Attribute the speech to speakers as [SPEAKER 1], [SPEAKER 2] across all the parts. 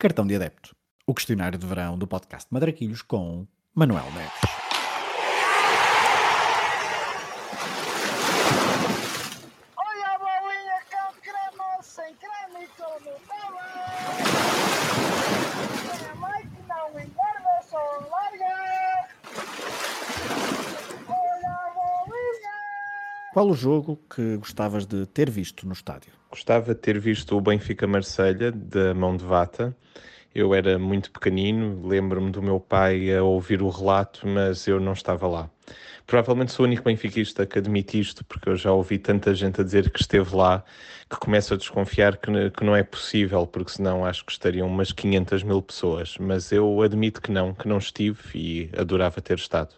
[SPEAKER 1] Cartão de Adepto, o questionário de verão do podcast Madraquilhos com Manuel Neves.
[SPEAKER 2] Olha a bolinha com creme, sem creme e com Nutella. Minha mãe que não engorda, só larga. Olha a bolinha.
[SPEAKER 1] Qual o jogo que gostavas de ter visto no estádio?
[SPEAKER 3] Gostava de ter visto o Benfica Marselha da mão de Vata. Eu era muito pequenino, lembro-me do meu pai a ouvir o relato, mas eu não estava lá. Provavelmente sou o único benfiquista que admite isto, porque eu já ouvi tanta gente a dizer que esteve lá que começo a desconfiar que, que não é possível, porque senão acho que estariam umas 500 mil pessoas. Mas eu admito que não, que não estive e adorava ter estado.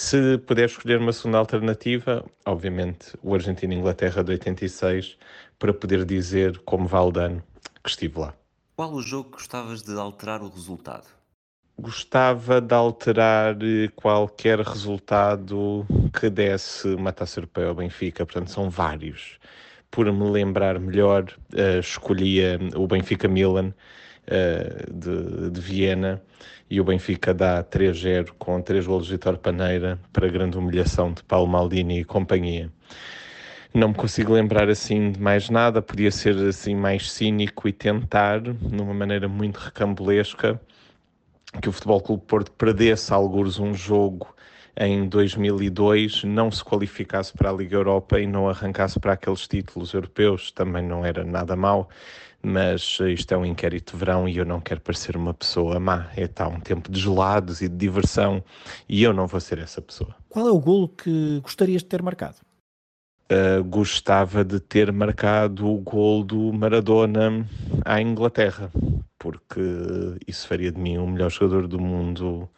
[SPEAKER 3] Se puder escolher uma segunda alternativa, obviamente o Argentina-Inglaterra de 86, para poder dizer, como Valdano, que estive lá.
[SPEAKER 4] Qual o jogo que gostavas de alterar o resultado?
[SPEAKER 3] Gostava de alterar eh, qualquer resultado que desse uma taça europeia ao Benfica, portanto são vários. Por me lembrar melhor, eh, escolhia o Benfica-Milan eh, de, de Viena e o Benfica dá 3-0 com 3 golos de Vitor Paneira para grande humilhação de Paulo Maldini e companhia. Não me consigo lembrar assim de mais nada, podia ser assim mais cínico e tentar, numa maneira muito recambulesca, que o Futebol Clube Porto perdesse alguns um jogo em 2002, não se qualificasse para a Liga Europa e não arrancasse para aqueles títulos europeus, também não era nada mau, mas isto é um inquérito de verão e eu não quero parecer uma pessoa má. É tá, um tempo de gelados e de diversão e eu não vou ser essa pessoa.
[SPEAKER 1] Qual é o golo que gostarias de ter marcado?
[SPEAKER 3] Uh, gostava de ter marcado o gol do Maradona à Inglaterra, porque isso faria de mim o melhor jogador do mundo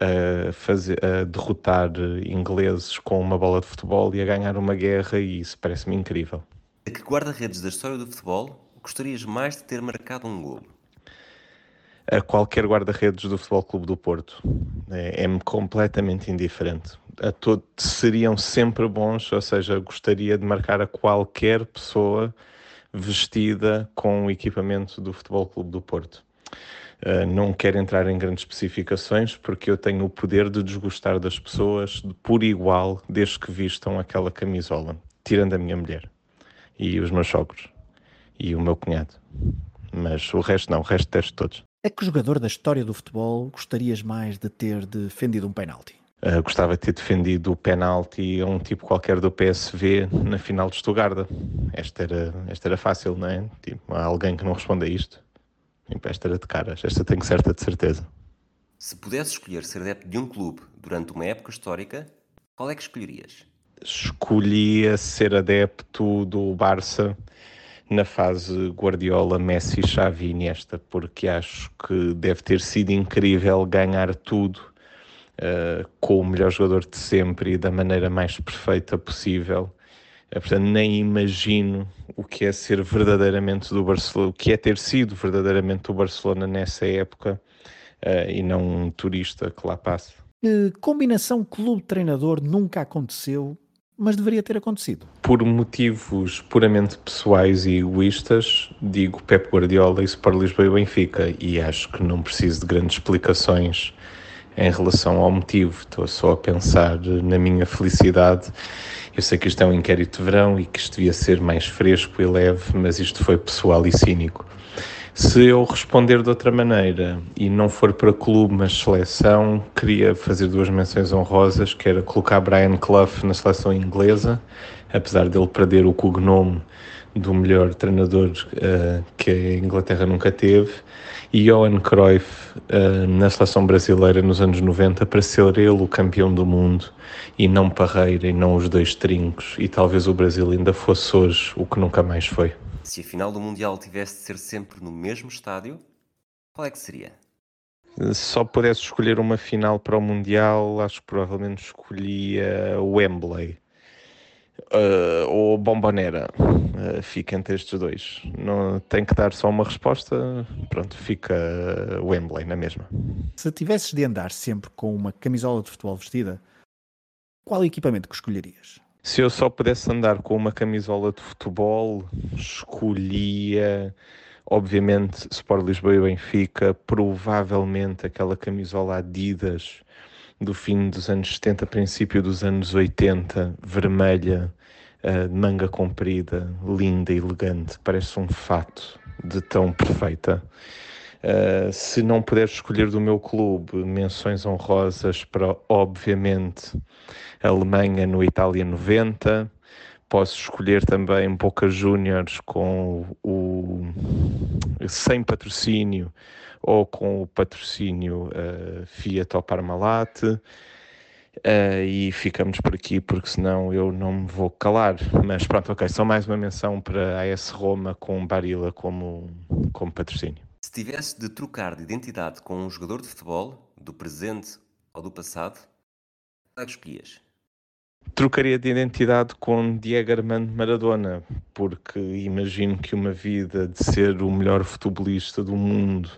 [SPEAKER 3] a, fazer, a derrotar ingleses com uma bola de futebol e a ganhar uma guerra, e isso parece-me incrível.
[SPEAKER 4] A que guarda-redes da história do futebol gostarias mais de ter marcado um golo?
[SPEAKER 3] A qualquer guarda-redes do Futebol Clube do Porto é- é-me completamente indiferente. A seriam sempre bons, ou seja, gostaria de marcar a qualquer pessoa vestida com o equipamento do Futebol Clube do Porto. Uh, não quero entrar em grandes especificações porque eu tenho o poder de desgostar das pessoas por igual desde que vistam aquela camisola, tirando a minha mulher e os meus sogros e o meu cunhado. Mas o resto não, o resto teste todos.
[SPEAKER 1] A que jogador da história do futebol gostarias mais de ter defendido um penalti?
[SPEAKER 3] Uh, gostava de ter defendido o penalti a um tipo qualquer do PSV na final de Stuttgart. Esta era, esta era fácil, não é? Tipo, há alguém que não responde a isto. Esta era de caras, esta tenho certa de certeza.
[SPEAKER 4] Se pudesse escolher ser adepto de um clube durante uma época histórica, qual é que escolherias?
[SPEAKER 3] Escolhia ser adepto do Barça na fase Guardiola, Messi, Xavi, Iniesta, porque acho que deve ter sido incrível ganhar tudo uh, com o melhor jogador de sempre e da maneira mais perfeita possível. Uh, portanto, nem imagino o que é ser verdadeiramente do Barcelona, o que é ter sido verdadeiramente do Barcelona nessa época uh, e não um turista que lá passa.
[SPEAKER 1] Combinação clube-treinador nunca aconteceu, mas deveria ter acontecido?
[SPEAKER 3] Por motivos puramente pessoais e egoístas, digo Pep Guardiola e Sport Lisboa e Benfica, e acho que não preciso de grandes explicações em relação ao motivo. Estou só a pensar na minha felicidade. Eu sei que isto é um inquérito de verão e que isto devia ser mais fresco e leve, mas isto foi pessoal e cínico. Se eu responder de outra maneira e não for para clube, mas seleção, queria fazer duas menções honrosas, que era colocar Brian Clough na seleção inglesa, apesar dele perder o cognome do melhor treinador uh, que a Inglaterra nunca teve, e Johan Cruyff uh, na seleção brasileira nos anos 90 para ser ele o campeão do mundo e não Parreira e não os dois trincos e talvez o Brasil ainda fosse hoje o que nunca mais foi.
[SPEAKER 4] Se a final do Mundial tivesse de ser sempre no mesmo estádio, qual é que seria?
[SPEAKER 3] Se só pudesse escolher uma final para o Mundial, acho que provavelmente escolhia o Wembley. Uh, ou Bombonera. Uh, fica entre estes dois. Não tem que dar só uma resposta. Pronto, fica Wembley na mesma.
[SPEAKER 1] Se tivesses de andar sempre com uma camisola de futebol vestida, qual equipamento que escolherias?
[SPEAKER 3] Se eu só pudesse andar com uma camisola de futebol, escolhia obviamente Sport Lisboa e Benfica, provavelmente aquela camisola Adidas do fim dos anos 70, princípio dos anos 80, vermelha, uh, manga comprida, linda, elegante, parece um fato de tão perfeita. Uh, se não puder escolher do meu clube, menções honrosas para, obviamente, Alemanha no Itália 90. Posso escolher também Boca Juniors com o sem patrocínio ou com o patrocínio uh, Fiat ou Parmalat. Uh, e ficamos por aqui porque senão eu não me vou calar. Mas pronto, ok, só mais uma menção para a AS Roma com Barilla como, como patrocínio.
[SPEAKER 4] Se tivesse de trocar de identidade com um jogador de futebol, do presente ou do passado, qual é que escolhias?
[SPEAKER 3] Trocaria de identidade com Diego Armando Maradona, porque imagino que uma vida de ser o melhor futebolista do mundo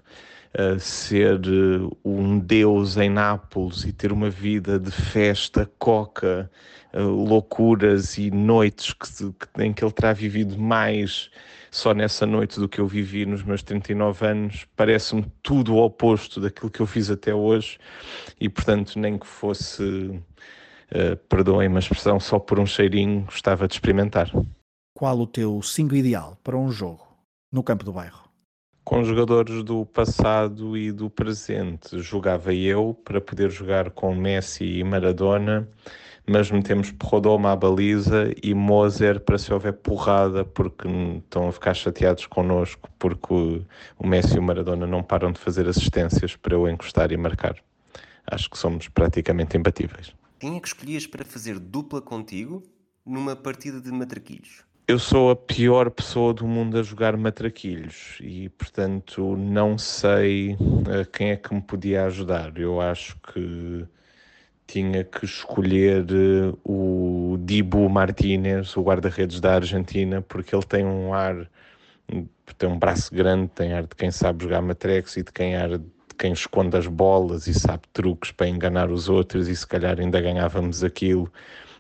[SPEAKER 3] ser eh, um deus em Nápoles e ter uma vida de festa, coca, eh, loucuras e noites que, em que ele terá vivido mais só nessa noite do que eu vivi nos meus 39 anos, parece-me tudo o oposto daquilo que eu fiz até hoje e, portanto, nem que fosse, uh, perdoem-me a expressão, só por um cheirinho, gostava de experimentar.
[SPEAKER 1] Qual o teu 5 ideal para um jogo no campo do bairro?
[SPEAKER 3] Com jogadores do passado e do presente. Jogava eu para poder jogar com Messi e Maradona, mas metemos Rodoma à baliza e Moser para se houver porrada, porque estão a ficar chateados connosco, porque o, Messi e o Maradona não param de fazer assistências para eu encostar e marcar. Acho que somos praticamente imbatíveis.
[SPEAKER 4] Quem é que escolhias para fazer dupla contigo numa partida de matraquilhos?
[SPEAKER 3] Eu sou a pior pessoa do mundo a jogar matraquilhos e, portanto, não sei uh, quem é que me podia ajudar. Eu acho que tinha que escolher uh, o Dibu Martínez, o guarda-redes da Argentina, porque ele tem um ar, tem um braço grande, tem ar de quem sabe jogar matrex e de quem ar de quem esconde as bolas e sabe truques para enganar os outros e se calhar ainda ganhávamos aquilo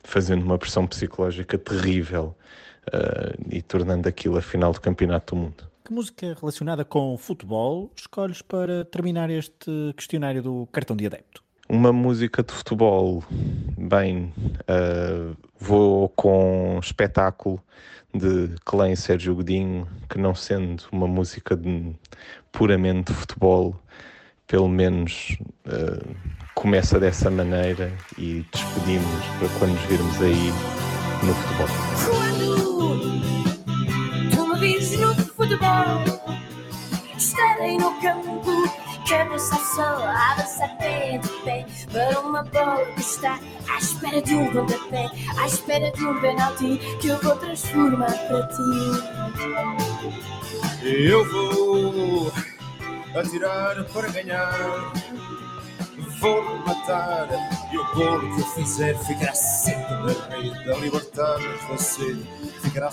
[SPEAKER 3] fazendo uma pressão psicológica terrível uh, e tornando aquilo a final do Campeonato do Mundo.
[SPEAKER 1] Que música relacionada com futebol escolhes para terminar este questionário do cartão de adepto?
[SPEAKER 3] Uma música de futebol, bem, uh, vou com espetáculo de Clã e Sérgio Godinho, que não sendo uma música de, puramente de futebol, pelo menos uh, começa dessa maneira e despedimos para quando nos virmos aí no futebol futebol. Estarei no campo, cabeça só, pé de pé para uma bola que está à espera de um pontapé, à espera de um penalti que eu vou transformar para ti. Eu vou atirar para ganhar. Vou matar e o gol que eu fizer ficará sempre na rede a libertar-nos da sede ficará